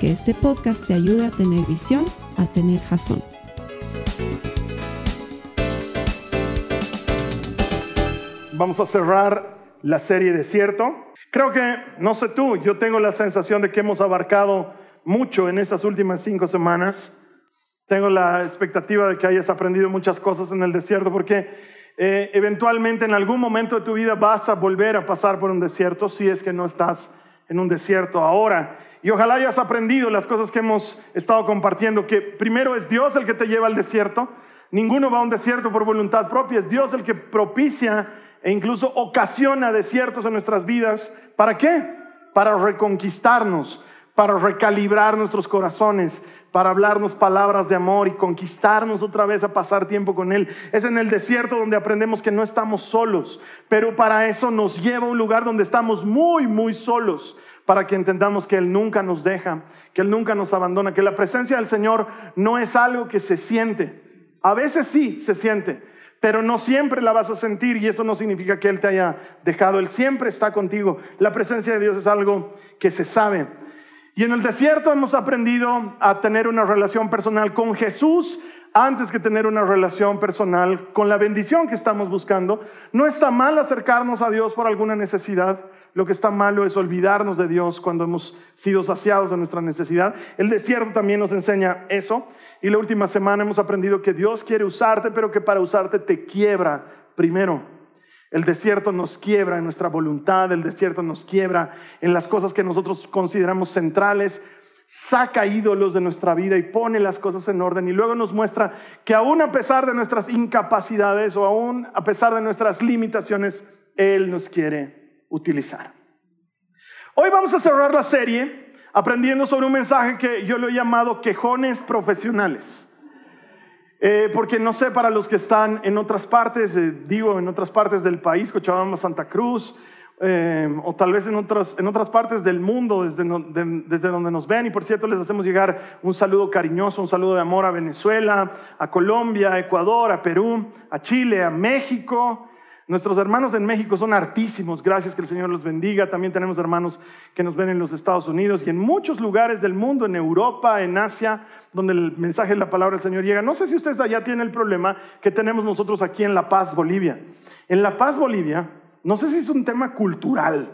que este podcast te ayude a tener visión, a tener jazón. Vamos a cerrar la serie Desierto. Creo que, no sé tú, yo tengo la sensación de que hemos abarcado mucho en estas últimas cinco semanas. Tengo la expectativa de que hayas aprendido muchas cosas en el desierto porque eh, eventualmente en algún momento de tu vida vas a volver a pasar por un desierto si es que no estás en un desierto ahora. Y ojalá hayas aprendido las cosas que hemos estado compartiendo, que primero es Dios el que te lleva al desierto. Ninguno va a un desierto por voluntad propia, es Dios el que propicia e incluso ocasiona desiertos en nuestras vidas. ¿Para qué? Para reconquistarnos, para recalibrar nuestros corazones, para hablarnos palabras de amor y conquistarnos otra vez a pasar tiempo con Él. Es en el desierto donde aprendemos que no estamos solos, pero para eso nos lleva a un lugar donde estamos muy, muy solos, para que entendamos que Él nunca nos deja, que Él nunca nos abandona, que la presencia del Señor no es algo que se siente. A veces sí se siente, pero no siempre la vas a sentir y eso no significa que Él te haya dejado. Él siempre está contigo. La presencia de Dios es algo que se sabe. Y en el desierto hemos aprendido a tener una relación personal con Jesús antes que tener una relación personal con la bendición que estamos buscando. No está mal acercarnos a Dios por alguna necesidad. Lo que está malo es olvidarnos de Dios cuando hemos sido saciados de nuestra necesidad. El desierto también nos enseña eso. Y la última semana hemos aprendido que Dios quiere usarte, pero que para usarte te quiebra primero. El desierto nos quiebra en nuestra voluntad, el desierto nos quiebra en las cosas que nosotros consideramos centrales, saca ídolos de nuestra vida y pone las cosas en orden y luego nos muestra que aún a pesar de nuestras incapacidades o aún a pesar de nuestras limitaciones, Él nos quiere utilizar. Hoy vamos a cerrar la serie aprendiendo sobre un mensaje que yo lo he llamado quejones profesionales. Eh, porque no sé, para los que están en otras partes, eh, digo, en otras partes del país, Cochabamba, Santa Cruz, eh, o tal vez en otras, en otras partes del mundo, desde, desde donde nos ven. Y por cierto, les hacemos llegar un saludo cariñoso, un saludo de amor a Venezuela, a Colombia, a Ecuador, a Perú, a Chile, a México, Nuestros hermanos en México son artísimos, gracias que el Señor los bendiga. También tenemos hermanos que nos ven en los Estados Unidos y en muchos lugares del mundo, en Europa, en Asia, donde el mensaje de la palabra del Señor llega. No sé si ustedes allá tienen el problema que tenemos nosotros aquí en La Paz, Bolivia. En La Paz, Bolivia, no sé si es un tema cultural,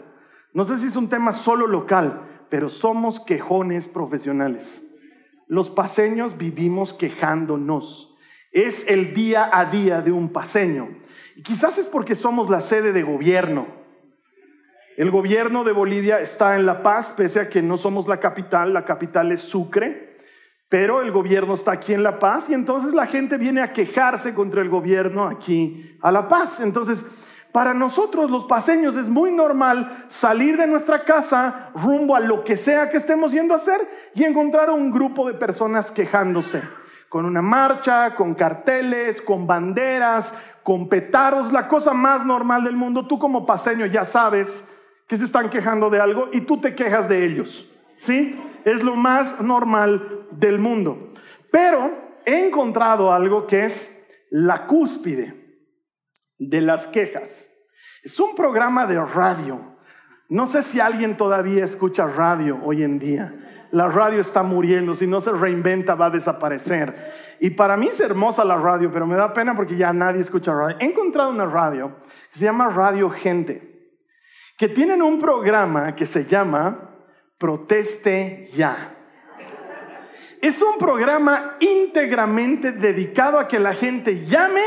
no sé si es un tema solo local, pero somos quejones profesionales. Los paseños vivimos quejándonos. Es el día a día de un paseño. Quizás es porque somos la sede de gobierno. El gobierno de Bolivia está en La Paz, pese a que no somos la capital, la capital es Sucre, pero el gobierno está aquí en La Paz y entonces la gente viene a quejarse contra el gobierno aquí a La Paz. Entonces, para nosotros los paseños es muy normal salir de nuestra casa rumbo a lo que sea que estemos yendo a hacer y encontrar a un grupo de personas quejándose con una marcha, con carteles, con banderas, con petardos, la cosa más normal del mundo. Tú como paseño ya sabes que se están quejando de algo y tú te quejas de ellos. ¿Sí? Es lo más normal del mundo. Pero he encontrado algo que es la cúspide de las quejas. Es un programa de radio. No sé si alguien todavía escucha radio hoy en día la radio está muriendo, si no se reinventa va a desaparecer. Y para mí es hermosa la radio, pero me da pena porque ya nadie escucha radio. He encontrado una radio que se llama Radio Gente, que tienen un programa que se llama Proteste Ya. Es un programa íntegramente dedicado a que la gente llame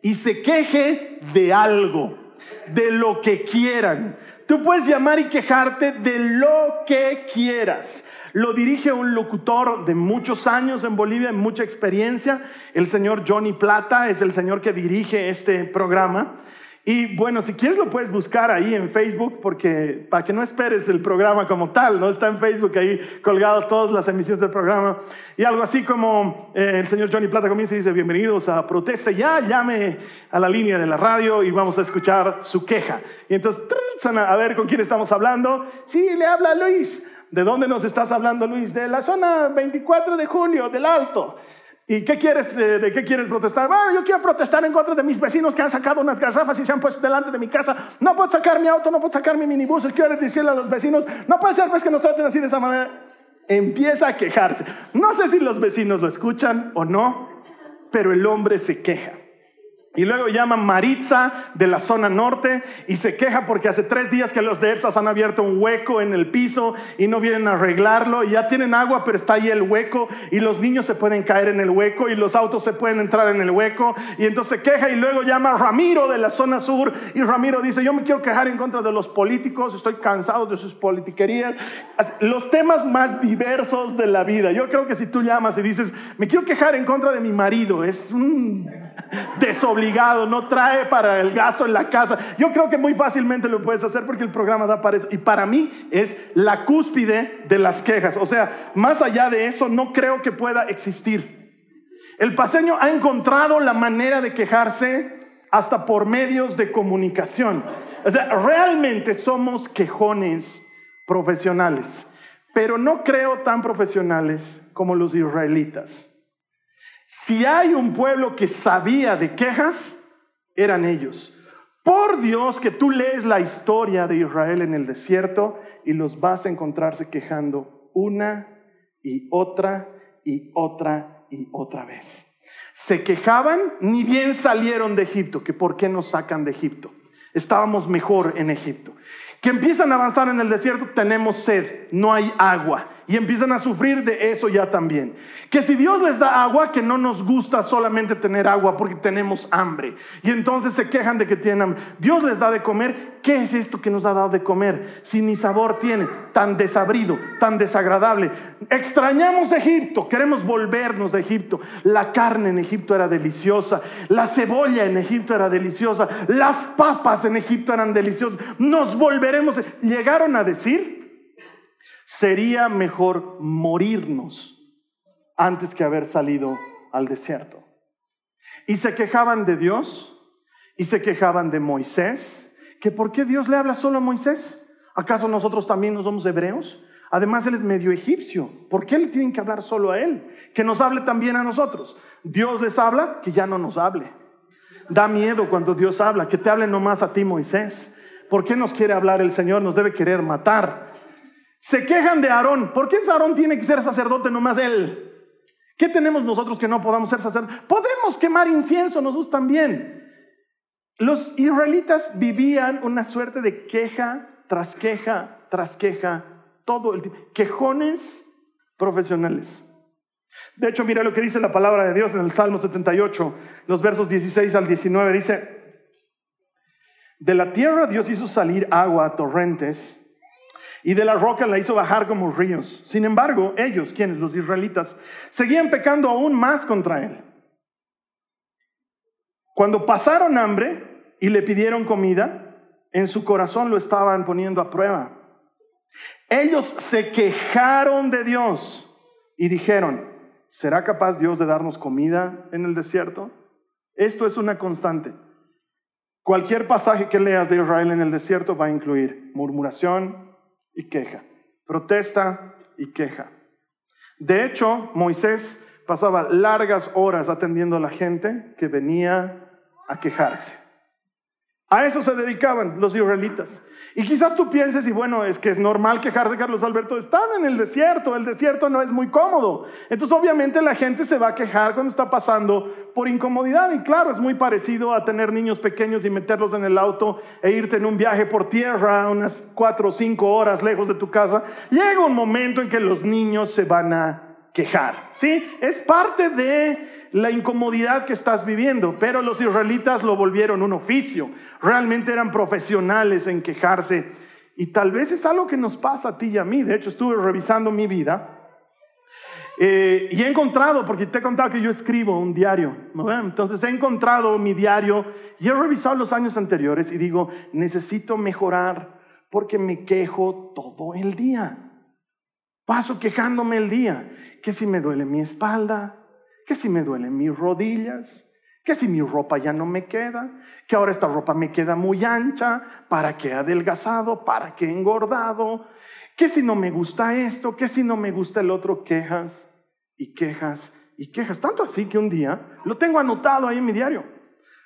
y se queje de algo, de lo que quieran. Tú puedes llamar y quejarte de lo que quieras. Lo dirige un locutor de muchos años en Bolivia, mucha experiencia. El señor Johnny Plata es el señor que dirige este programa. Y bueno, si quieres lo puedes buscar ahí en Facebook, porque para que no esperes el programa como tal, ¿no? Está en Facebook ahí colgado todas las emisiones del programa. Y algo así como eh, el señor Johnny Plata comienza y dice, bienvenidos a Protesta Ya, llame a la línea de la radio y vamos a escuchar su queja. Y entonces, a ver con quién estamos hablando. Sí, le habla Luis. ¿De dónde nos estás hablando, Luis? De la zona 24 de julio, del Alto. ¿Y qué quieres, eh, de qué quieres protestar? Bueno, yo quiero protestar en contra de mis vecinos que han sacado unas garrafas y se han puesto delante de mi casa. No puedo sacar mi auto, no puedo sacar mi minibús. Quiero decirle a los vecinos, no puede ser pues que nos traten así de esa manera. Empieza a quejarse. No sé si los vecinos lo escuchan o no, pero el hombre se queja. Y luego llama Maritza de la zona norte y se queja porque hace tres días que los de EPSAS han abierto un hueco en el piso y no vienen a arreglarlo. Y ya tienen agua, pero está ahí el hueco y los niños se pueden caer en el hueco y los autos se pueden entrar en el hueco. Y entonces se queja y luego llama Ramiro de la zona sur y Ramiro dice, yo me quiero quejar en contra de los políticos, estoy cansado de sus politiquerías. Los temas más diversos de la vida. Yo creo que si tú llamas y dices, me quiero quejar en contra de mi marido, es un desobligado, no trae para el gasto en la casa. Yo creo que muy fácilmente lo puedes hacer porque el programa da para eso. Y para mí es la cúspide de las quejas. O sea, más allá de eso, no creo que pueda existir. El paseño ha encontrado la manera de quejarse hasta por medios de comunicación. O sea, realmente somos quejones profesionales, pero no creo tan profesionales como los israelitas. Si hay un pueblo que sabía de quejas, eran ellos. Por Dios que tú lees la historia de Israel en el desierto y los vas a encontrarse quejando una y otra y otra y otra vez. Se quejaban, ni bien salieron de Egipto, que por qué nos sacan de Egipto. Estábamos mejor en Egipto. Que empiezan a avanzar en el desierto, tenemos sed, no hay agua y empiezan a sufrir de eso ya también. Que si Dios les da agua, que no nos gusta solamente tener agua porque tenemos hambre. Y entonces se quejan de que tienen hambre. Dios les da de comer. ¿Qué es esto que nos ha dado de comer? Si ni sabor tiene, tan desabrido, tan desagradable. Extrañamos Egipto, queremos volvernos a Egipto. La carne en Egipto era deliciosa, la cebolla en Egipto era deliciosa, las papas en Egipto eran deliciosas. Nos volveremos. Llegaron a decir sería mejor morirnos antes que haber salido al desierto. Y se quejaban de Dios y se quejaban de Moisés, que por qué Dios le habla solo a Moisés? ¿Acaso nosotros también no somos hebreos? Además, él es medio egipcio. ¿Por qué le tienen que hablar solo a él? Que nos hable también a nosotros. Dios les habla, que ya no nos hable. Da miedo cuando Dios habla, que te hable nomás a ti, Moisés. ¿Por qué nos quiere hablar el Señor? Nos debe querer matar. Se quejan de Aarón. ¿Por qué Aarón tiene que ser sacerdote nomás él? ¿Qué tenemos nosotros que no podamos ser sacerdotes? Podemos quemar incienso nosotros también. Los israelitas vivían una suerte de queja tras queja tras queja todo el tiempo. Quejones profesionales. De hecho, mira lo que dice la palabra de Dios en el Salmo 78, los versos 16 al 19. Dice, de la tierra Dios hizo salir agua a torrentes y de la roca la hizo bajar como ríos. Sin embargo, ellos, quienes, los israelitas, seguían pecando aún más contra él. Cuando pasaron hambre y le pidieron comida, en su corazón lo estaban poniendo a prueba. Ellos se quejaron de Dios y dijeron, ¿será capaz Dios de darnos comida en el desierto? Esto es una constante. Cualquier pasaje que leas de Israel en el desierto va a incluir murmuración, y queja, protesta y queja. De hecho, Moisés pasaba largas horas atendiendo a la gente que venía a quejarse. A eso se dedicaban los israelitas. Y quizás tú pienses, y bueno, es que es normal quejarse, Carlos Alberto, están en el desierto, el desierto no es muy cómodo. Entonces obviamente la gente se va a quejar cuando está pasando por incomodidad. Y claro, es muy parecido a tener niños pequeños y meterlos en el auto e irte en un viaje por tierra unas cuatro o cinco horas lejos de tu casa. Llega un momento en que los niños se van a quejar. ¿Sí? Es parte de la incomodidad que estás viviendo, pero los israelitas lo volvieron un oficio, realmente eran profesionales en quejarse y tal vez es algo que nos pasa a ti y a mí, de hecho estuve revisando mi vida Eh, y he encontrado, porque te he contado que yo escribo un diario, entonces he encontrado mi diario y he revisado los años anteriores y digo, necesito mejorar porque me quejo todo el día. Paso quejándome el día, que si me duele mi espalda, que si me duelen mis rodillas, que si mi ropa ya no me queda, que ahora esta ropa me queda muy ancha, para que adelgazado, para que engordado, que si no me gusta esto, que si no me gusta el otro, quejas y quejas y quejas. Tanto así que un día lo tengo anotado ahí en mi diario.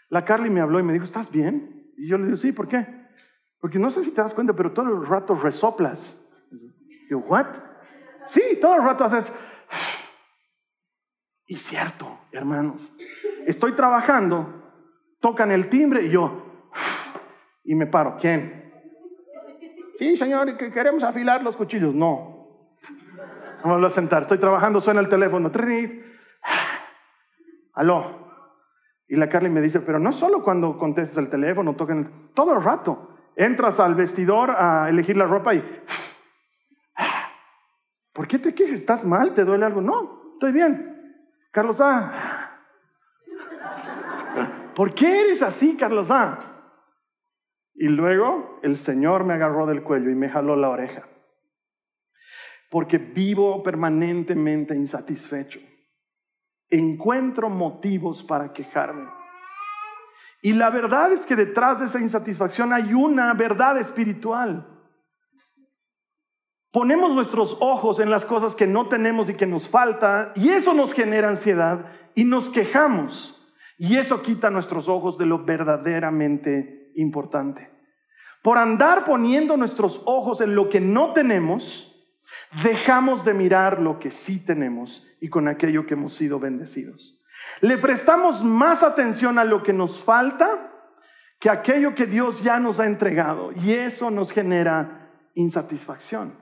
La Carly me habló y me dijo, ¿estás bien? Y yo le digo, sí, ¿por qué? Porque no sé si te das cuenta, pero todo el rato resoplas. yo, ¿what? Sí, todo el rato haces... Y cierto, hermanos, estoy trabajando, tocan el timbre y yo, y me paro. ¿Quién? Sí, señor, que queremos afilar los cuchillos. No. Vamos a sentar. Estoy trabajando, suena el teléfono. Aló. Y la Carly me dice, pero no solo cuando contestas el teléfono, tocan el... todo el rato. Entras al vestidor a elegir la ropa y... ¿Por qué te quejas? ¿Estás mal? ¿Te duele algo? No, estoy bien. Carlos A. ¿Por qué eres así, Carlos A? Y luego el Señor me agarró del cuello y me jaló la oreja. Porque vivo permanentemente insatisfecho. Encuentro motivos para quejarme. Y la verdad es que detrás de esa insatisfacción hay una verdad espiritual. Ponemos nuestros ojos en las cosas que no tenemos y que nos falta, y eso nos genera ansiedad y nos quejamos. Y eso quita nuestros ojos de lo verdaderamente importante. Por andar poniendo nuestros ojos en lo que no tenemos, dejamos de mirar lo que sí tenemos y con aquello que hemos sido bendecidos. Le prestamos más atención a lo que nos falta que aquello que Dios ya nos ha entregado y eso nos genera insatisfacción.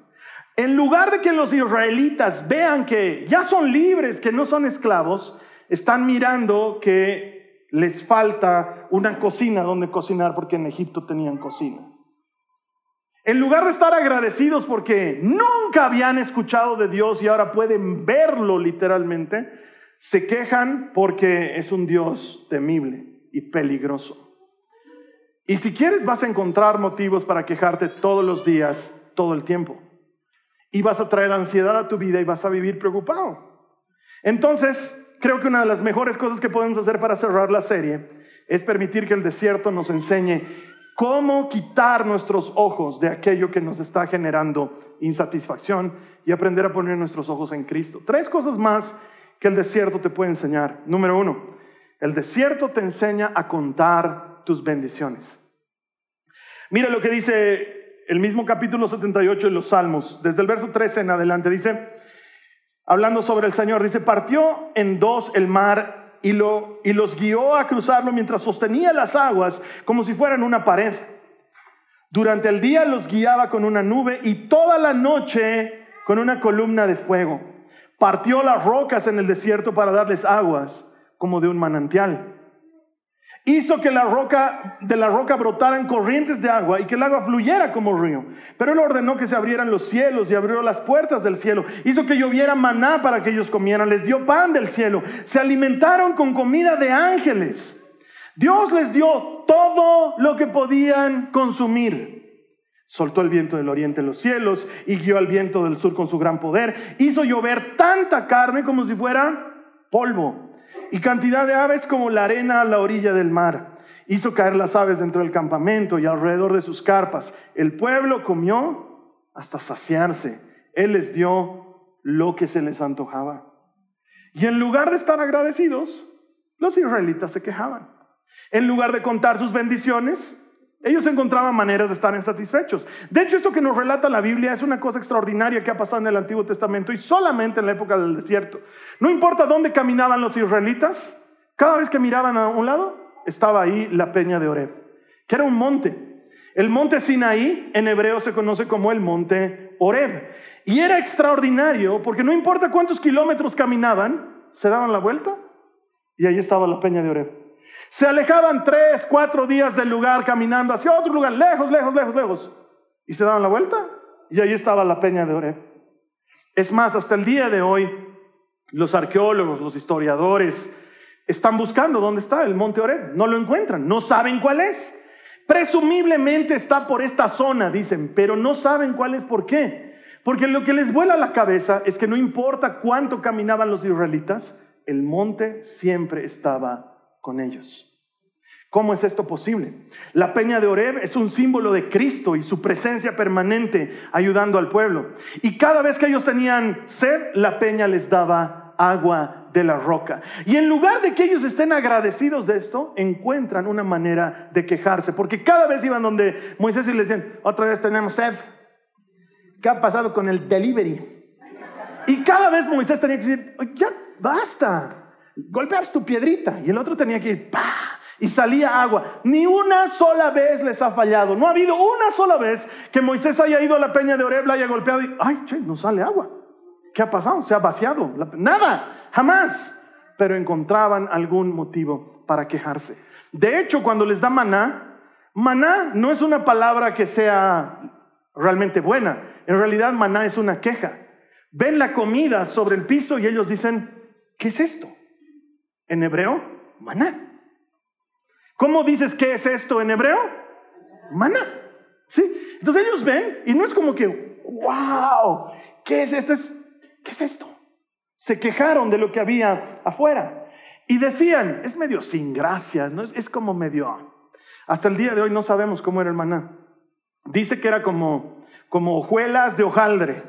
En lugar de que los israelitas vean que ya son libres, que no son esclavos, están mirando que les falta una cocina donde cocinar porque en Egipto tenían cocina. En lugar de estar agradecidos porque nunca habían escuchado de Dios y ahora pueden verlo literalmente, se quejan porque es un Dios temible y peligroso. Y si quieres vas a encontrar motivos para quejarte todos los días, todo el tiempo. Y vas a traer ansiedad a tu vida y vas a vivir preocupado. Entonces, creo que una de las mejores cosas que podemos hacer para cerrar la serie es permitir que el desierto nos enseñe cómo quitar nuestros ojos de aquello que nos está generando insatisfacción y aprender a poner nuestros ojos en Cristo. Tres cosas más que el desierto te puede enseñar. Número uno, el desierto te enseña a contar tus bendiciones. Mira lo que dice el mismo capítulo 78 de los Salmos, desde el verso 13 en adelante, dice, hablando sobre el Señor, dice, partió en dos el mar y, lo, y los guió a cruzarlo mientras sostenía las aguas como si fueran una pared. Durante el día los guiaba con una nube y toda la noche con una columna de fuego. Partió las rocas en el desierto para darles aguas como de un manantial. Hizo que la roca, de la roca brotaran corrientes de agua y que el agua fluyera como río. Pero él ordenó que se abrieran los cielos y abrió las puertas del cielo. Hizo que lloviera maná para que ellos comieran. Les dio pan del cielo. Se alimentaron con comida de ángeles. Dios les dio todo lo que podían consumir. Soltó el viento del oriente en los cielos y guió al viento del sur con su gran poder. Hizo llover tanta carne como si fuera polvo y cantidad de aves como la arena a la orilla del mar. Hizo caer las aves dentro del campamento y alrededor de sus carpas. El pueblo comió hasta saciarse. Él les dio lo que se les antojaba. Y en lugar de estar agradecidos, los israelitas se quejaban. En lugar de contar sus bendiciones, ellos encontraban maneras de estar insatisfechos. De hecho, esto que nos relata la Biblia es una cosa extraordinaria que ha pasado en el Antiguo Testamento y solamente en la época del desierto. No importa dónde caminaban los israelitas, cada vez que miraban a un lado, estaba ahí la peña de Oreb, que era un monte. El monte Sinaí en hebreo se conoce como el monte Oreb. Y era extraordinario porque no importa cuántos kilómetros caminaban, se daban la vuelta y ahí estaba la peña de Oreb. Se alejaban tres, cuatro días del lugar caminando hacia otro lugar, lejos, lejos, lejos, lejos. Y se daban la vuelta y ahí estaba la peña de Oreb. Es más, hasta el día de hoy, Los arqueólogos, los historiadores, están buscando dónde está el monte Oreb. No lo encuentran, no saben cuál es. Presumiblemente está por esta zona, dicen, pero no saben cuál es por qué. Porque lo que les vuela la cabeza es que no importa cuánto caminaban los israelitas, el monte siempre estaba con ellos. ¿Cómo es esto posible? La peña de Oreb es un símbolo de Cristo y su presencia permanente ayudando al pueblo. Y cada vez que ellos tenían sed, la peña les daba agua de la roca. Y en lugar de que ellos estén agradecidos de esto, encuentran una manera de quejarse. Porque cada vez iban donde Moisés y le decían, otra vez tenemos sed. ¿Qué ha pasado con el delivery? Y cada vez Moisés tenía que decir, ya basta, golpeas tu piedrita. Y el otro tenía que ir, ¡pah! y salía agua. Ni una sola vez les ha fallado. No ha habido una sola vez que Moisés haya ido a la peña de Oreb, haya golpeado y, ay, che, no sale agua. ¿Qué ha pasado? Se ha vaciado. Nada, jamás. Pero encontraban algún motivo para quejarse. De hecho, cuando les da maná, maná no es una palabra que sea realmente buena. En realidad, maná es una queja. Ven la comida sobre el piso y ellos dicen, ¿qué es esto? En hebreo, maná. ¿Cómo dices qué es esto en hebreo? Maná. ¿Sí? Entonces ellos ven y no es como que, wow, ¿qué es esto? ¿Qué es esto? Se quejaron de lo que había afuera y decían, es medio sin gracia, ¿no? es, como medio... Hasta el día de hoy no sabemos cómo era el maná. Dice que era como, como hojuelas de hojaldre,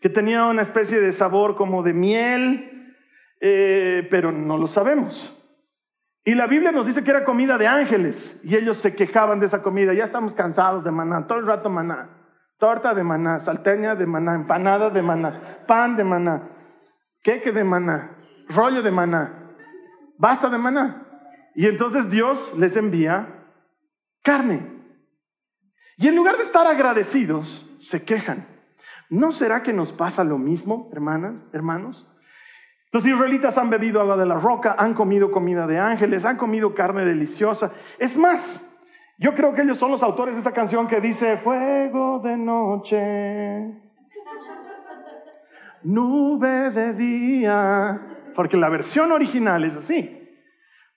que tenía una especie de sabor como de miel, eh, pero no lo sabemos. Y la Biblia nos dice que era comida de ángeles y ellos se quejaban de esa comida. Ya estamos cansados de maná, todo el rato maná. Torta de maná, salteña de maná, empanada de maná, pan de maná, queque de maná, rollo de maná, basta de maná. Y entonces Dios les envía carne. Y en lugar de estar agradecidos, se quejan. ¿No será que nos pasa lo mismo, hermanas, hermanos? Los israelitas han bebido agua de la roca, han comido comida de ángeles, han comido carne deliciosa. Es más, yo creo que ellos son los autores de esa canción que dice, fuego de noche, nube de día, porque la versión original es así,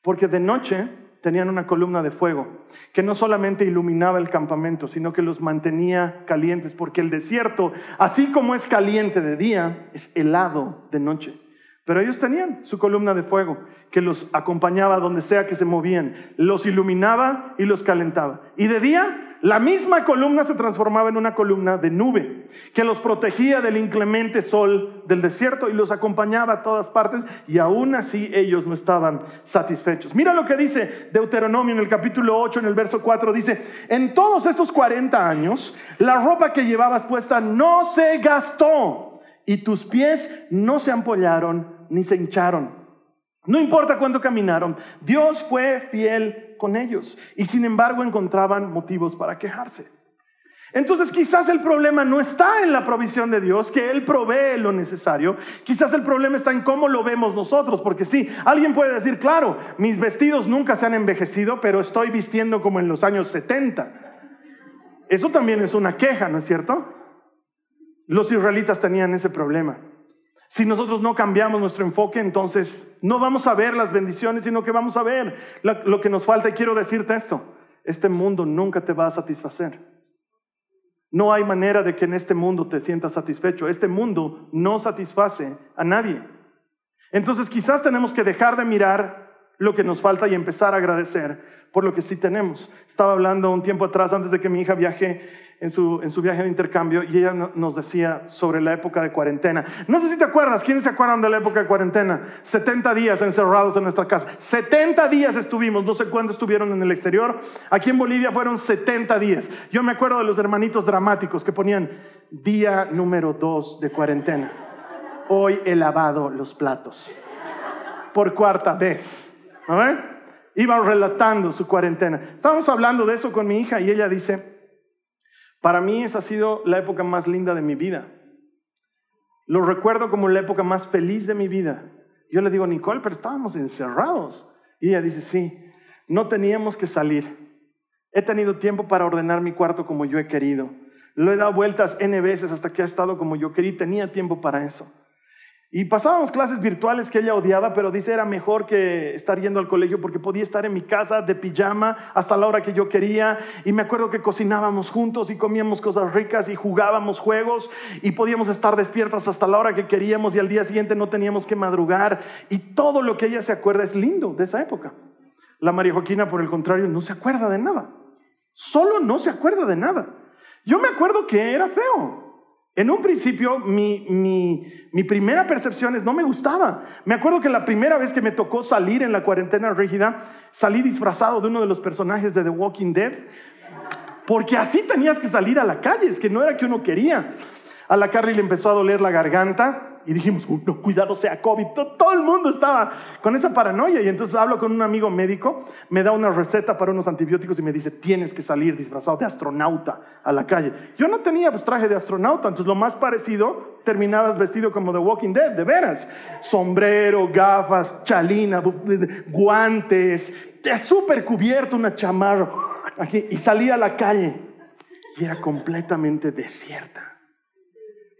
porque de noche tenían una columna de fuego que no solamente iluminaba el campamento, sino que los mantenía calientes, porque el desierto, así como es caliente de día, es helado de noche. Pero ellos tenían su columna de fuego que los acompañaba donde sea que se movían, los iluminaba y los calentaba. Y de día, la misma columna se transformaba en una columna de nube que los protegía del inclemente sol del desierto y los acompañaba a todas partes y aún así ellos no estaban satisfechos. Mira lo que dice Deuteronomio en el capítulo 8, en el verso 4, dice, en todos estos 40 años, la ropa que llevabas puesta no se gastó y tus pies no se ampollaron ni se hincharon. No importa cuánto caminaron, Dios fue fiel con ellos y sin embargo encontraban motivos para quejarse. Entonces quizás el problema no está en la provisión de Dios, que Él provee lo necesario. Quizás el problema está en cómo lo vemos nosotros, porque sí, alguien puede decir, claro, mis vestidos nunca se han envejecido, pero estoy vistiendo como en los años 70. Eso también es una queja, ¿no es cierto? Los israelitas tenían ese problema. Si nosotros no cambiamos nuestro enfoque, entonces no vamos a ver las bendiciones, sino que vamos a ver lo que nos falta. Y quiero decirte esto, este mundo nunca te va a satisfacer. No hay manera de que en este mundo te sientas satisfecho. Este mundo no satisface a nadie. Entonces quizás tenemos que dejar de mirar lo que nos falta y empezar a agradecer por lo que sí tenemos. Estaba hablando un tiempo atrás, antes de que mi hija viaje en su, en su viaje de intercambio y ella nos decía sobre la época de cuarentena. No sé si te acuerdas, ¿quiénes se acuerdan de la época de cuarentena? 70 días encerrados en nuestra casa. 70 días estuvimos, no sé cuándo estuvieron en el exterior. Aquí en Bolivia fueron 70 días. Yo me acuerdo de los hermanitos dramáticos que ponían día número 2 de cuarentena. Hoy he lavado los platos. Por cuarta vez. ¿No Iban relatando su cuarentena. Estábamos hablando de eso con mi hija y ella dice, para mí esa ha sido la época más linda de mi vida. Lo recuerdo como la época más feliz de mi vida. Yo le digo, Nicole, pero estábamos encerrados. Y ella dice, sí, no teníamos que salir. He tenido tiempo para ordenar mi cuarto como yo he querido. Lo he dado vueltas N veces hasta que ha estado como yo quería. Tenía tiempo para eso. Y pasábamos clases virtuales que ella odiaba, pero dice era mejor que estar yendo al colegio porque podía estar en mi casa de pijama hasta la hora que yo quería. Y me acuerdo que cocinábamos juntos y comíamos cosas ricas y jugábamos juegos y podíamos estar despiertas hasta la hora que queríamos y al día siguiente no teníamos que madrugar. Y todo lo que ella se acuerda es lindo de esa época. La María Joaquina, por el contrario, no se acuerda de nada. Solo no se acuerda de nada. Yo me acuerdo que era feo. En un principio, mi, mi, primera percepción es no me gustaba. Me acuerdo que la primera vez que me tocó salir en la cuarentena rígida, salí disfrazado de uno de los personajes de The Walking Dead, porque así tenías que salir a la calle, es que no era que uno quería. A la Carly le empezó a doler la garganta, y dijimos, no, cuidado sea COVID. Todo, el mundo estaba con esa paranoia. Y entonces hablo con un amigo médico, me da una receta para unos antibióticos y me dice, tienes que salir disfrazado de astronauta a la calle. Yo no tenía pues, traje de astronauta, entonces lo más parecido, terminabas vestido como The Walking Dead, de veras. Sombrero, gafas, chalina, guantes, súper cubierto, una chamarra. Aquí, y salí a la calle y era completamente desierta.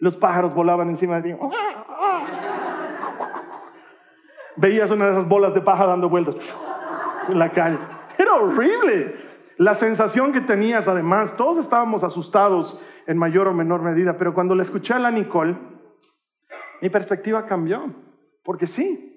Los pájaros volaban encima de ti. Veías una de esas bolas de paja dando vueltas en la calle. Era horrible. La sensación que tenías, además, todos estábamos asustados en mayor o menor medida, pero cuando le escuché a la Nicole, mi perspectiva cambió. Porque sí,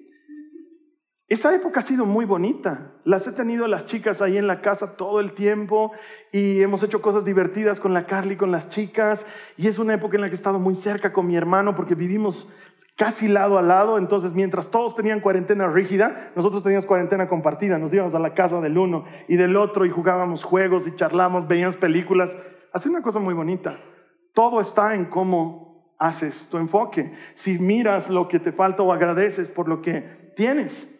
esa época ha sido muy bonita. Las he tenido las chicas ahí en la casa todo el tiempo y hemos hecho cosas divertidas con la Carly, con las chicas. Y es una época en la que he estado muy cerca con mi hermano porque vivimos casi lado a lado. Entonces, mientras todos tenían cuarentena rígida, nosotros teníamos cuarentena compartida. Nos íbamos a la casa del uno y del otro y jugábamos juegos y charlamos, veíamos películas. Hace una cosa muy bonita. Todo está en cómo haces tu enfoque. Si miras lo que te falta o agradeces por lo que tienes.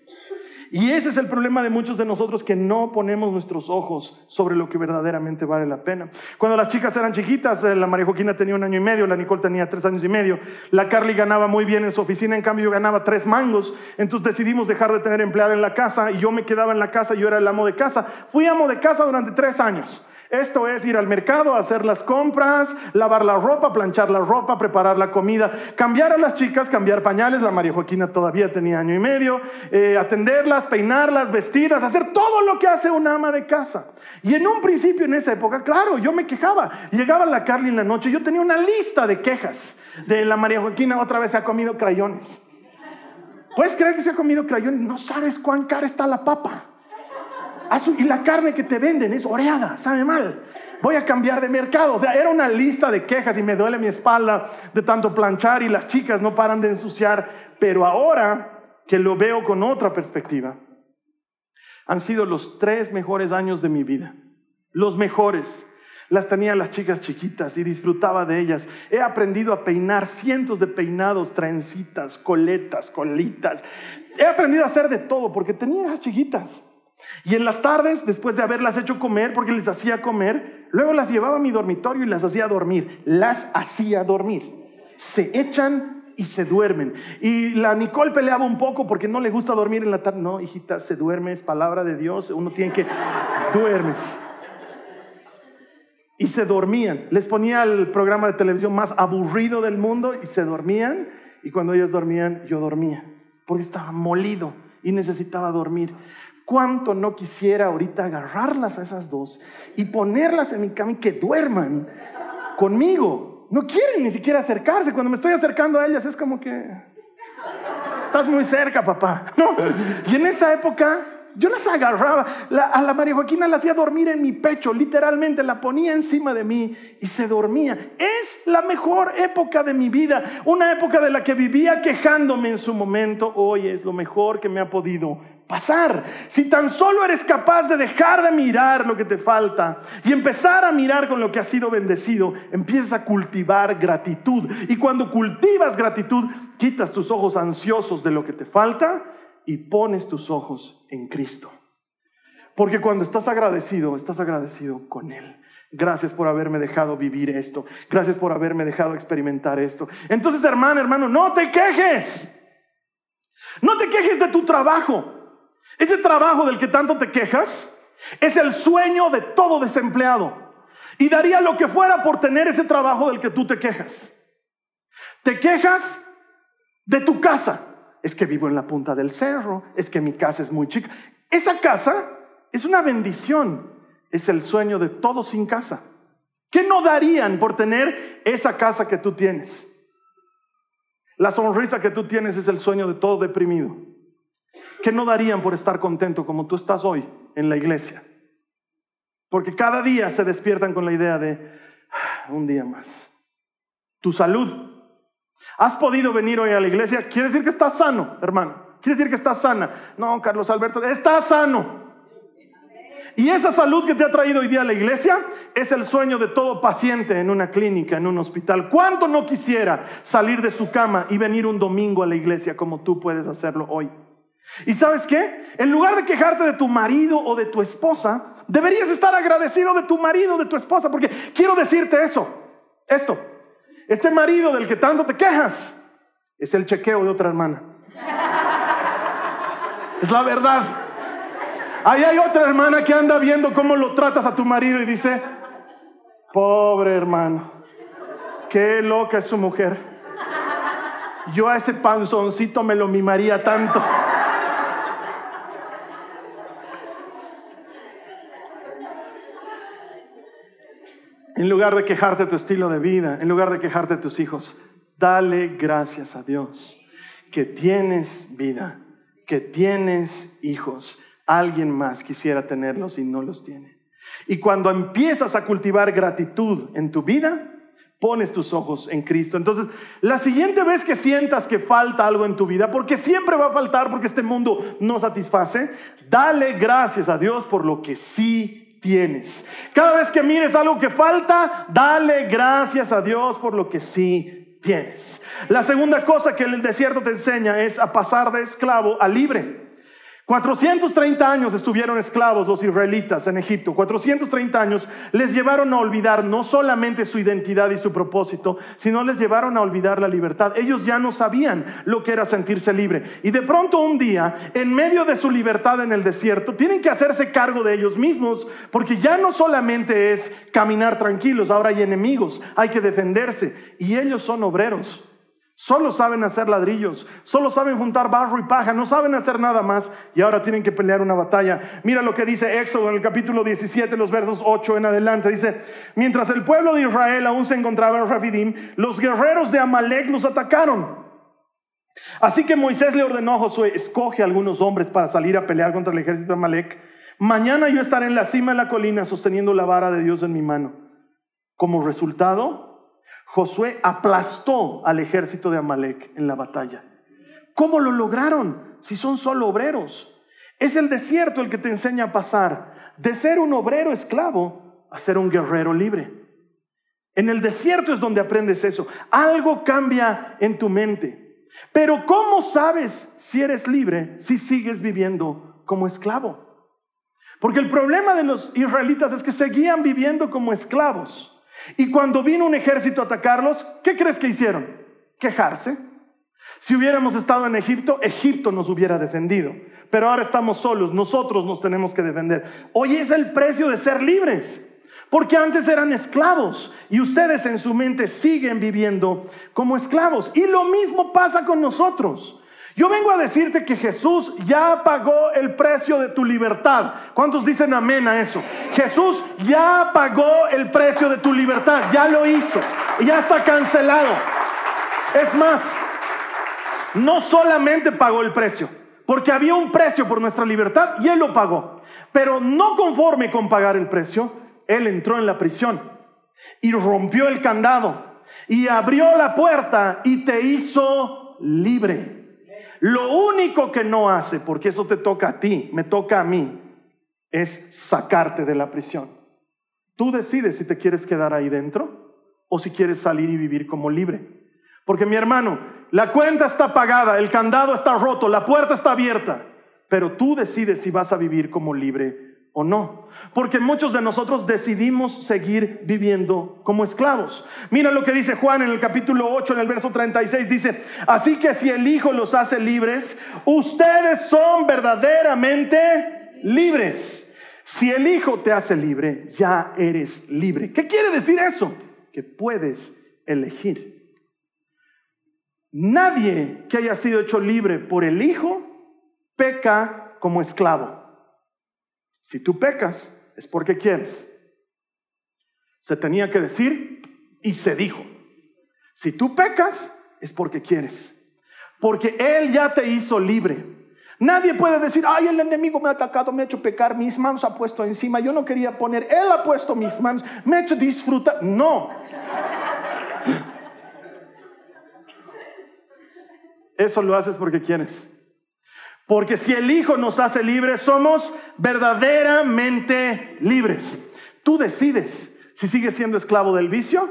Y ese es el problema de muchos de nosotros que no ponemos nuestros ojos sobre lo que verdaderamente vale la pena. Cuando las chicas eran chiquitas, eh, la María Joaquina tenía un año y medio, la Nicole tenía tres años y medio, la Carly ganaba muy bien en su oficina, en cambio yo ganaba tres mangos, entonces decidimos dejar de tener empleada en la casa y yo me quedaba en la casa, yo era el amo de casa. Fui amo de casa durante tres años. Esto es ir al mercado, hacer las compras, lavar la ropa, planchar la ropa, preparar la comida, cambiar a las chicas, cambiar pañales, la María Joaquina todavía tenía año y medio, eh, atenderlas, peinarlas, vestirlas, hacer todo lo que hace una ama de casa. Y en un principio, en esa época, claro, yo me quejaba. Llegaba la Carly en la noche, yo tenía una lista de quejas de la María Joaquina, otra vez se ha comido crayones. ¿Puedes creer que se ha comido crayones? No sabes cuán cara está la papa y la carne que te venden es oreada, sabe mal. Voy a cambiar de mercado. O sea, era una lista de quejas y me duele mi espalda de tanto planchar y las chicas no paran de ensuciar. Pero ahora que lo veo con otra perspectiva, han sido los tres mejores años de mi vida. Los mejores. Las tenía las chicas chiquitas y disfrutaba de ellas. He aprendido a peinar cientos de peinados, trencitas, coletas, colitas. He aprendido a hacer de todo porque tenía las chiquitas. Y en las tardes, después de haberlas hecho comer, porque les hacía comer, luego las llevaba a mi dormitorio y las hacía dormir. Las hacía dormir. Se echan y se duermen. Y la Nicole peleaba un poco porque no le gusta dormir en la tarde. No, hijita, se duerme, es palabra de Dios. Uno tiene que... Duermes. Y se dormían. Les ponía el programa de televisión más aburrido del mundo y se dormían. Y cuando ellas dormían, yo dormía. Porque estaba molido y necesitaba dormir. ¿Cuánto no quisiera ahorita agarrarlas a esas dos y ponerlas en mi cama y que duerman conmigo? No quieren ni siquiera acercarse. Cuando me estoy acercando a ellas es como que estás muy cerca, papá. No. Y en esa época yo las agarraba. a la María Joaquina la hacía dormir en mi pecho, literalmente la ponía encima de mí y se dormía. Es la mejor época de mi vida, una época de la que vivía quejándome en su momento. Hoy es lo mejor que me ha podido pasar. Si tan solo eres capaz de dejar de mirar lo que te falta y empezar a mirar con lo que has sido bendecido, empiezas a cultivar gratitud. Y cuando cultivas gratitud, quitas tus ojos ansiosos de lo que te falta y pones tus ojos en Cristo. Porque cuando estás agradecido, estás agradecido con Él. Gracias por haberme dejado vivir esto. Gracias por haberme dejado experimentar esto. Entonces, hermano, hermano, no te quejes. No te quejes de tu trabajo. Ese trabajo del que tanto te quejas es el sueño de todo desempleado. Y daría lo que fuera por tener ese trabajo del que tú te quejas. Te quejas de tu casa. Es que vivo en la punta del cerro, es que mi casa es muy chica. Esa casa es una bendición, es el sueño de todos sin casa. ¿Qué no darían por tener esa casa que tú tienes? La sonrisa que tú tienes es el sueño de todo deprimido. ¿Qué no darían por estar contento como tú estás hoy en la iglesia? Porque cada día se despiertan con la idea de ah, un día más. Tu salud. ¿Has podido venir hoy a la iglesia? Quiere decir que estás sano, hermano. Quiere decir que estás sana. No, Carlos Alberto, estás sano. Y esa salud que te ha traído hoy día a la iglesia es el sueño de todo paciente en una clínica, en un hospital. ¿Cuánto no quisiera salir de su cama y venir un domingo a la iglesia como tú puedes hacerlo hoy? ¿Y sabes qué? En lugar de quejarte de tu marido o de tu esposa, deberías estar agradecido de tu marido o de tu esposa, porque quiero decirte eso, esto, este marido del que tanto te quejas es el chequeo de otra hermana. Es la verdad. Ahí hay otra hermana que anda viendo cómo lo tratas a tu marido y dice, pobre hermano, qué loca es su mujer. Yo a ese panzoncito me lo mimaría tanto. En lugar de quejarte de tu estilo de vida, en lugar de quejarte de tus hijos, dale gracias a Dios que tienes vida, que tienes hijos, alguien más quisiera tenerlos y no los tiene. Y cuando empiezas a cultivar gratitud en tu vida, pones tus ojos en Cristo. Entonces, la siguiente vez que sientas que falta algo en tu vida, porque siempre va a faltar, porque este mundo no satisface, dale gracias a Dios por lo que sí tienes. Cada vez que mires algo que falta, dale gracias a Dios por lo que sí tienes. La segunda cosa que el desierto te enseña es a pasar de esclavo a libre. 430 años estuvieron esclavos los israelitas en Egipto. 430 años les llevaron a olvidar no solamente su identidad y su propósito, sino les llevaron a olvidar la libertad. Ellos ya no sabían lo que era sentirse libre. Y de pronto un día, en medio de su libertad en el desierto, tienen que hacerse cargo de ellos mismos, porque ya no solamente es caminar tranquilos, ahora hay enemigos, hay que defenderse. Y ellos son obreros. Solo saben hacer ladrillos, solo saben juntar barro y paja, no saben hacer nada más y ahora tienen que pelear una batalla. Mira lo que dice Éxodo en el capítulo 17, los versos 8 en adelante. Dice, mientras el pueblo de Israel aún se encontraba en Rafidim, los guerreros de Amalek los atacaron. Así que Moisés le ordenó a Josué, escoge a algunos hombres para salir a pelear contra el ejército de Amalek. Mañana yo estaré en la cima de la colina sosteniendo la vara de Dios en mi mano. Como resultado, Josué aplastó al ejército de Amalek en la batalla. ¿Cómo lo lograron si son solo obreros? Es el desierto el que te enseña a pasar de ser un obrero esclavo a ser un guerrero libre. En el desierto es donde aprendes eso. Algo cambia en tu mente. Pero ¿cómo sabes si eres libre si sigues viviendo como esclavo? Porque el problema de los israelitas es que seguían viviendo como esclavos. Y cuando vino un ejército a atacarlos, ¿qué crees que hicieron? Quejarse. Si hubiéramos estado en Egipto, Egipto nos hubiera defendido. Pero ahora estamos solos, nosotros nos tenemos que defender. Hoy es el precio de ser libres. Porque antes eran esclavos y ustedes en su mente siguen viviendo como esclavos. Y lo mismo pasa con nosotros. Yo vengo a decirte que Jesús ya pagó el precio de tu libertad. ¿Cuántos dicen amén a eso? Jesús ya pagó el precio de tu libertad, ya lo hizo, ya está cancelado. Es más, no solamente pagó el precio, porque había un precio por nuestra libertad y Él lo pagó. Pero no conforme con pagar el precio, Él entró en la prisión y rompió el candado y abrió la puerta y te hizo libre. Lo único que no hace, porque eso te toca a ti, me toca a mí, es sacarte de la prisión. Tú decides si te quieres quedar ahí dentro o si quieres salir y vivir como libre. Porque mi hermano, la cuenta está pagada, el candado está roto, la puerta está abierta, pero tú decides si vas a vivir como libre o no. Porque muchos de nosotros decidimos seguir viviendo como esclavos. Mira lo que dice Juan en el capítulo 8, en el verso 36, dice, así que si el Hijo los hace libres, ustedes son verdaderamente libres. Si el Hijo te hace libre, ya eres libre. ¿Qué quiere decir eso? Que puedes elegir. Nadie que haya sido hecho libre por el Hijo peca como esclavo. Si tú pecas, es porque quieres. Se tenía que decir y se dijo. Si tú pecas, es porque quieres. Porque Él ya te hizo libre. Nadie puede decir, ay, el enemigo me ha atacado, me ha hecho pecar, mis manos ha puesto encima, yo no quería poner, Él ha puesto mis manos, me ha hecho disfrutar. No. Eso lo haces porque quieres. Porque si el Hijo nos hace libres, somos verdaderamente libres. Tú decides si sigues siendo esclavo del vicio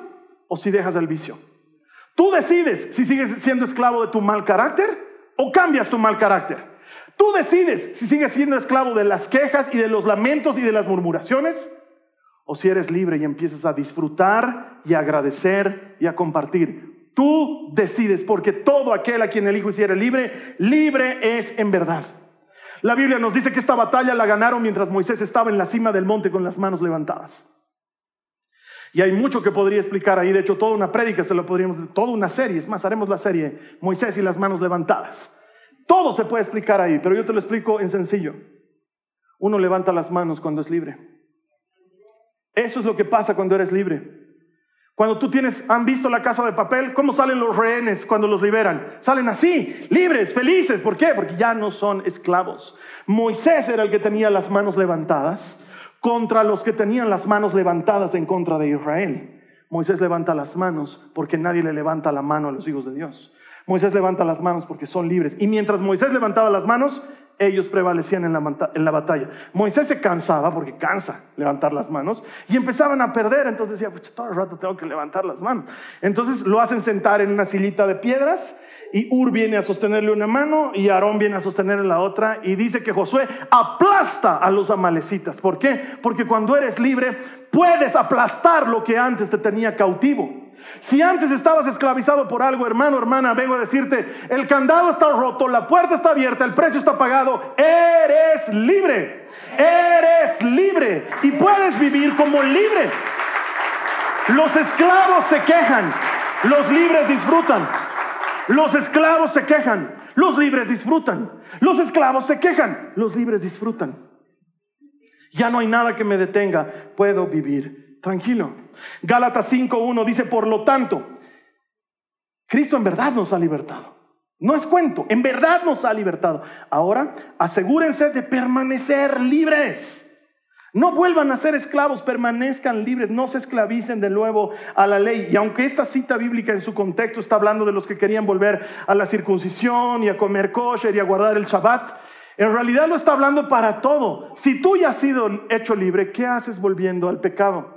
o si dejas el vicio. Tú decides si sigues siendo esclavo de tu mal carácter o cambias tu mal carácter. Tú decides si sigues siendo esclavo de las quejas y de los lamentos y de las murmuraciones o si eres libre y empiezas a disfrutar y a agradecer y a compartir. Tú decides porque todo aquel a quien el Hijo hiciera libre, libre es en verdad. La Biblia nos dice que esta batalla la ganaron mientras Moisés estaba en la cima del monte con las manos levantadas. Y hay mucho que podría explicar ahí, de hecho toda una prédica se lo podríamos, toda una serie, es más, haremos la serie Moisés y las manos levantadas. Todo se puede explicar ahí, pero yo te lo explico en sencillo. Uno levanta las manos cuando es libre. Eso es lo que pasa cuando eres libre. Cuando tú tienes, han visto la casa de papel, ¿cómo salen los rehenes cuando los liberan? Salen así, libres, felices. ¿Por qué? Porque ya no son esclavos. Moisés era el que tenía las manos levantadas contra los que tenían las manos levantadas en contra de Israel. Moisés levanta las manos porque nadie le levanta la mano a los hijos de Dios. Moisés levanta las manos porque son libres. Y mientras Moisés levantaba las manos, ellos prevalecían en la, en la, batalla. Moisés se cansaba, porque cansa levantar las manos, y empezaban a perder. Entonces decía, todo el rato tengo que levantar las manos. Entonces lo hacen sentar en una silita de piedras, y Ur viene a sostenerle una mano, y Aarón viene a sostenerle la otra, y dice que Josué aplasta a los amalecitas. ¿Por qué? Porque cuando eres libre, puedes aplastar lo que antes te tenía cautivo. Si antes estabas esclavizado por algo, hermano, hermana, vengo a decirte, el candado está roto, la puerta está abierta, el precio está pagado, eres libre, eres libre y puedes vivir como libre. Los esclavos se quejan, los libres disfrutan. Los esclavos se quejan, los libres disfrutan. Los esclavos se quejan, los libres disfrutan. Ya no hay nada que me detenga, puedo vivir tranquilo. Gálatas 5.1 dice, por lo tanto, Cristo en verdad nos ha libertado. No es cuento, en verdad nos ha libertado. Ahora, asegúrense de permanecer libres. No vuelvan a ser esclavos, permanezcan libres, no se esclavicen de nuevo a la ley. Y aunque esta cita bíblica en su contexto está hablando de los que querían volver a la circuncisión y a comer kosher y a guardar el Shabbat, en realidad lo está hablando para todo. Si tú ya has sido hecho libre, ¿qué haces volviendo al pecado?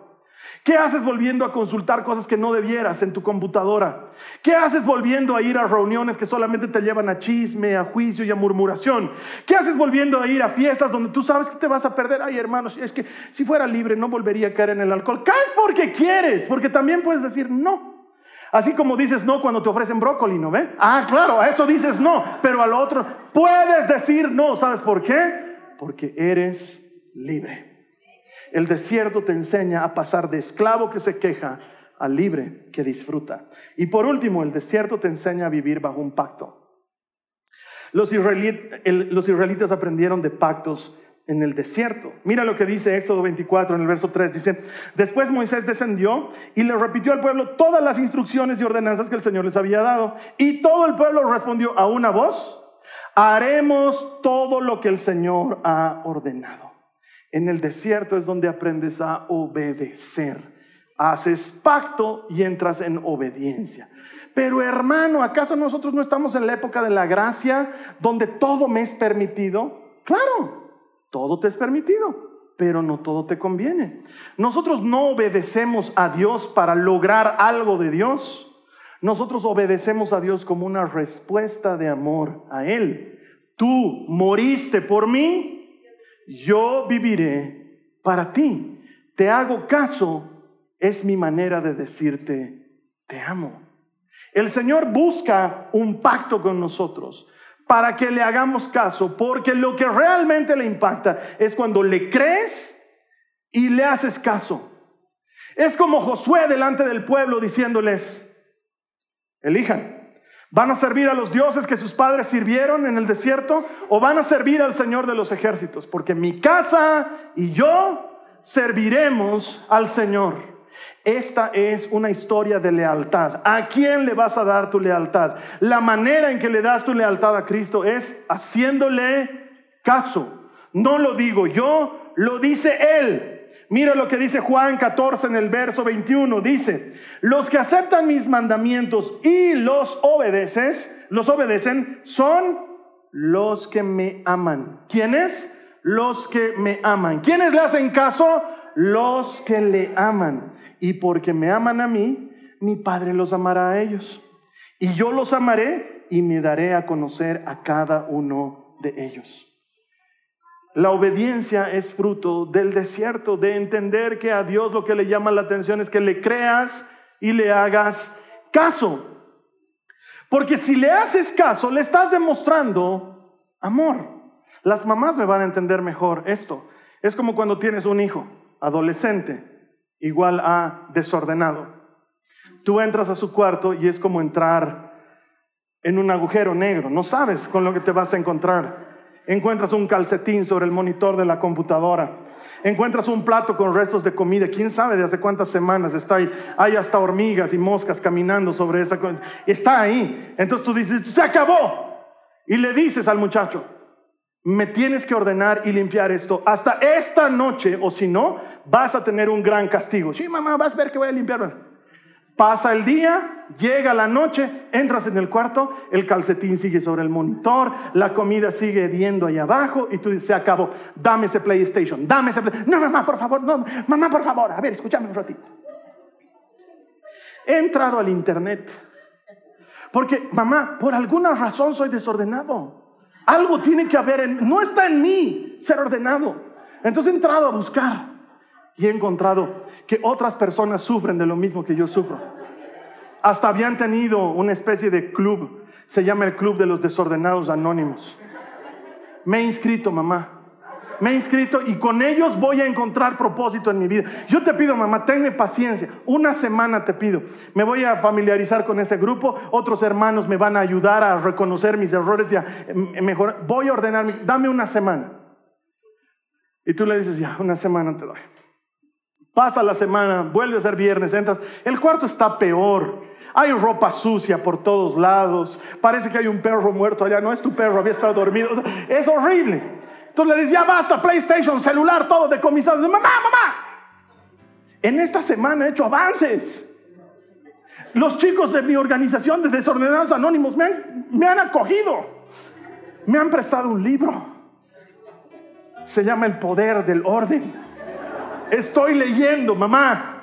¿Qué haces volviendo a consultar cosas que no debieras en tu computadora? ¿Qué haces volviendo a ir a reuniones que solamente te llevan a chisme, a juicio y a murmuración? ¿Qué haces volviendo a ir a fiestas donde tú sabes que te vas a perder? Ay, hermanos, es que si fuera libre no volvería a caer en el alcohol. Caes porque quieres, porque también puedes decir no. Así como dices no cuando te ofrecen brócoli, ¿no ve? Ah, claro, a eso dices no, pero al otro puedes decir no. ¿Sabes por qué? Porque eres libre. El desierto te enseña a pasar de esclavo que se queja a libre que disfruta. Y por último, el desierto te enseña a vivir bajo un pacto. Los, israelitas, aprendieron de pactos en el desierto. Mira lo que dice Éxodo 24 en el verso 3. Dice, después Moisés descendió y le repitió al pueblo todas las instrucciones y ordenanzas que el Señor les había dado. Y todo el pueblo respondió a una voz, haremos todo lo que el Señor ha ordenado. En el desierto es donde aprendes a obedecer. Haces pacto y entras en obediencia. Pero hermano, ¿acaso nosotros no estamos en la época de la gracia donde todo me es permitido? Claro, todo te es permitido, pero no todo te conviene. Nosotros no obedecemos a Dios para lograr algo de Dios. Nosotros obedecemos a Dios como una respuesta de amor a Él. Tú moriste por mí, yo viviré para ti. Te hago caso, es mi manera de decirte, te amo. El Señor busca un pacto con nosotros para que le hagamos caso, porque lo que realmente le impacta es cuando le crees y le haces caso. Es como Josué delante del pueblo diciéndoles, elijan, ¿Van a servir a los dioses que sus padres sirvieron en el desierto o van a servir al Señor de los ejércitos? Porque mi casa y yo serviremos al Señor. Esta es una historia de lealtad. ¿A quién le vas a dar tu lealtad? La manera en que le das tu lealtad a Cristo es haciéndole caso. No lo digo yo, lo dice Él. Mira lo que dice Juan 14 en el verso 21. Dice, los que aceptan mis mandamientos y los los obedecen, son los que me aman. ¿Quiénes? Los que me aman. ¿Quiénes le hacen caso? Los que le aman. Y porque me aman a mí, mi Padre los amará a ellos. Y yo los amaré y me daré a conocer a cada uno de ellos. La obediencia es fruto del desierto, de entender que a Dios lo que le llama la atención es que le creas y le hagas caso. Porque si le haces caso, le estás demostrando amor. Las mamás me van a entender mejor esto. Es como cuando tienes un hijo adolescente igual a desordenado. Tú entras a su cuarto y es como entrar en un agujero negro. No sabes con lo que te vas a encontrar. Encuentras un calcetín sobre el monitor de la computadora. Encuentras un plato con restos de comida. ¿Quién sabe de hace cuántas semanas está ahí? Hay hasta hormigas y moscas caminando sobre esa. Está ahí. Entonces tú dices, se acabó. Y le dices al muchacho, me tienes que ordenar y limpiar esto hasta esta noche o si no, vas a tener un gran castigo. Sí, mamá, vas a ver que voy a limpiar. Pasa el día, llega la noche, entras en el cuarto, el calcetín sigue sobre el monitor, la comida sigue hediendo ahí abajo y tú dices, se acabó, dame ese PlayStation, dame ese PlayStation. No, mamá, por favor, no, mamá, por favor, a ver, escúchame un ratito. He entrado al internet porque, mamá, por alguna razón soy desordenado. Algo tiene que haber en, no está en mí ser ordenado. Entonces he entrado a buscar y he encontrado que otras personas sufren de lo mismo que yo sufro. Hasta habían tenido una especie de club, se llama el Club de los Desordenados Anónimos. Me he inscrito, mamá. Me he inscrito y con ellos voy a encontrar propósito en mi vida. Yo te pido, mamá, tenme paciencia. Una semana te pido. Me voy a familiarizar con ese grupo. Otros hermanos me van a ayudar a reconocer mis errores y a mejorar. Voy a ordenar. Dame una semana. Y tú le dices, ya, una semana te doy. Pasa la semana, vuelve a ser viernes, entras. El cuarto está peor. Hay ropa sucia por todos lados. Parece que hay un perro muerto allá. No es tu perro, había estado dormido. es horrible. Entonces le dices, ya basta, PlayStation, celular, todo decomisado. Mamá, mamá. En esta semana he hecho avances. Los chicos de mi organización de Desordenados Anónimos me han, me han acogido. Me han prestado un libro. Se llama El Poder del Orden. Estoy leyendo, mamá.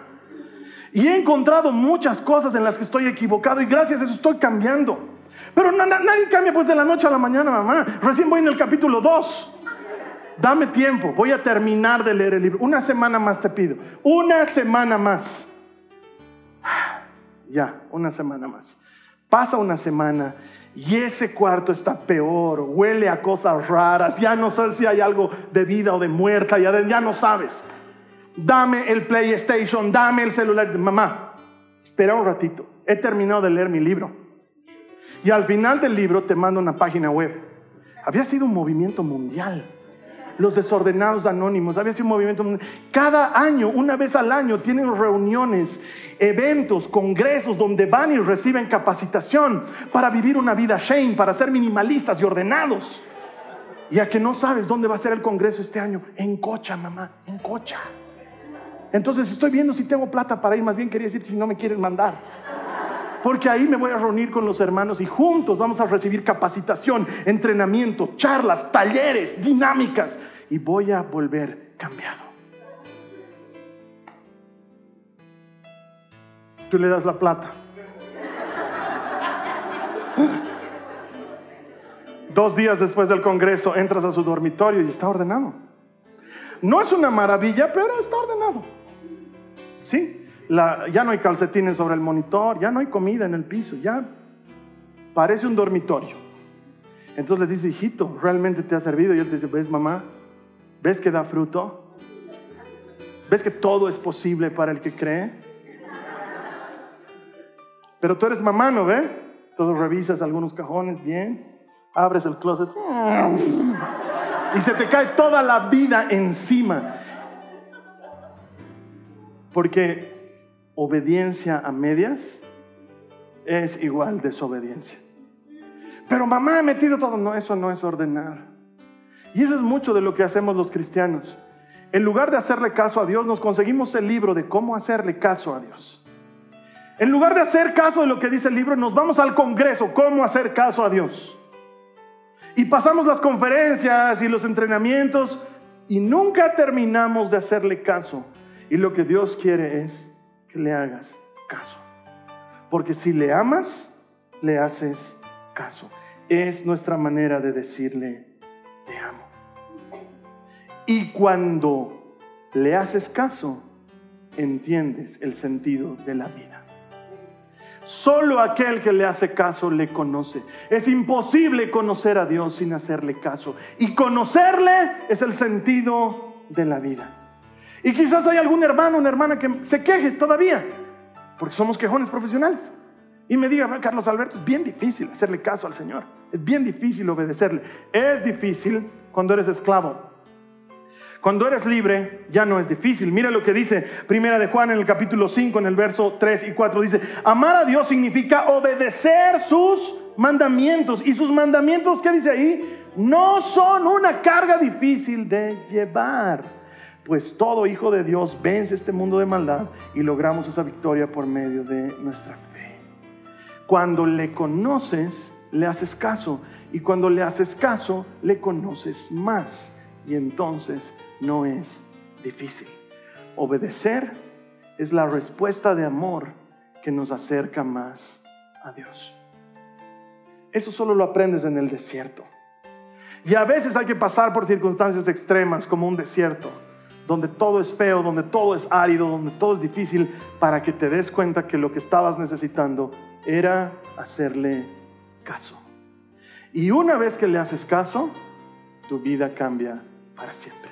Y he encontrado muchas cosas en las que estoy equivocado y gracias a eso estoy cambiando. Pero nadie cambia pues de la noche a la mañana, mamá. Recién voy en el capítulo 2. Dame tiempo, voy a terminar de leer el libro. Una semana más te pido. Una semana más. Ya, una semana más. Pasa una semana y ese cuarto está peor, huele a cosas raras, ya no sabes si hay algo de vida o de muerta, ya, ya no sabes dame el PlayStation, dame el celular. Mamá, espera un ratito, he terminado de leer mi libro. Y al final del libro te mando una página web. Había sido un movimiento mundial. Los desordenados anónimos, había sido un movimiento mundial. Cada año, una vez al año, tienen reuniones, eventos, congresos donde van y reciben capacitación para vivir una vida shame, para ser minimalistas y ordenados. Y a que no sabes dónde va a ser el congreso este año, en Cocha, mamá, en Cocha. Entonces estoy viendo si tengo plata para ir, más bien quería decir si no me quieren mandar. Porque ahí me voy a reunir con los hermanos y juntos vamos a recibir capacitación, entrenamiento, charlas, talleres, dinámicas. Y voy a volver cambiado. Tú le das la plata. Dos días después del Congreso entras a su dormitorio y está ordenado. No es una maravilla, pero está ordenado. ¿Sí? ya no hay calcetines sobre el monitor, ya no hay comida en el piso, ya parece un dormitorio. Entonces le dice, hijito, ¿realmente te ha servido? Y él te dice, ¿ves mamá? ¿Ves que da fruto? ¿Ves que todo es posible para el que cree? Pero tú eres mamá, ¿no ve? Entonces revisas algunos cajones bien, abres el closet y se te cae toda la vida encima. Porque obediencia a medias es igual desobediencia. Pero mamá ha metido todo. No, eso no es ordenar. Y eso es mucho de lo que hacemos los cristianos. En lugar de hacerle caso a Dios, nos conseguimos el libro de cómo hacerle caso a Dios. En lugar de hacer caso de lo que dice el libro, nos vamos al Congreso, cómo hacer caso a Dios. Y pasamos las conferencias y los entrenamientos y nunca terminamos de hacerle caso. Y lo que Dios quiere es que le hagas caso. Porque si le amas, le haces caso. Es nuestra manera de decirle, te amo. Y cuando le haces caso, entiendes el sentido de la vida. Solo aquel que le hace caso le conoce. Es imposible conocer a Dios sin hacerle caso. Y conocerle es el sentido de la vida. Y quizás hay algún hermano, una hermana que se queje todavía, porque somos quejones profesionales. Y me diga, Carlos Alberto, es bien difícil hacerle caso al Señor. Es bien difícil obedecerle. Es difícil cuando eres esclavo. Cuando eres libre, ya no es difícil. Mira lo que dice Primera de Juan en el capítulo 5, en el verso 3 y 4. Dice, amar a Dios significa obedecer sus mandamientos. Y sus mandamientos, ¿qué dice ahí? No son una carga difícil de llevar. Pues todo hijo de Dios vence este mundo de maldad y logramos esa victoria por medio de nuestra fe. Cuando le conoces, le haces caso. Y cuando le haces caso, le conoces más y entonces no es difícil. Obedecer es la respuesta de amor que nos acerca más a Dios. Eso solo lo aprendes en el desierto. Y a veces hay que pasar por circunstancias extremas como un desierto, donde todo es feo, donde todo es árido, donde todo es difícil, para que te des cuenta que lo que estabas necesitando era hacerle caso. Y una vez que le haces caso, tu vida cambia para siempre.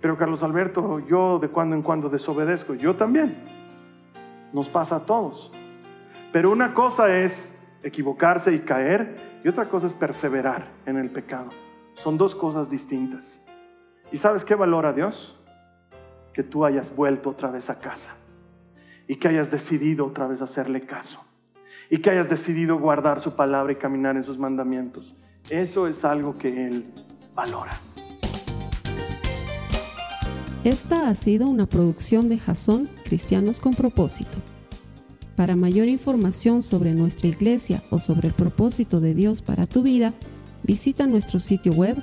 Pero Carlos Alberto, yo de cuando en cuando desobedezco, yo también. Nos pasa a todos. Pero una cosa es equivocarse y caer y otra cosa es perseverar en el pecado. Son dos cosas distintas. ¿Y sabes qué valora Dios? Que tú hayas vuelto otra vez a casa y que hayas decidido otra vez hacerle caso y que hayas decidido guardar su palabra y caminar en sus mandamientos. Eso es algo que Él valora. Esta ha sido una producción de Jason Cristianos con Propósito. Para mayor información sobre nuestra iglesia o sobre el propósito de Dios para tu vida, visita nuestro sitio web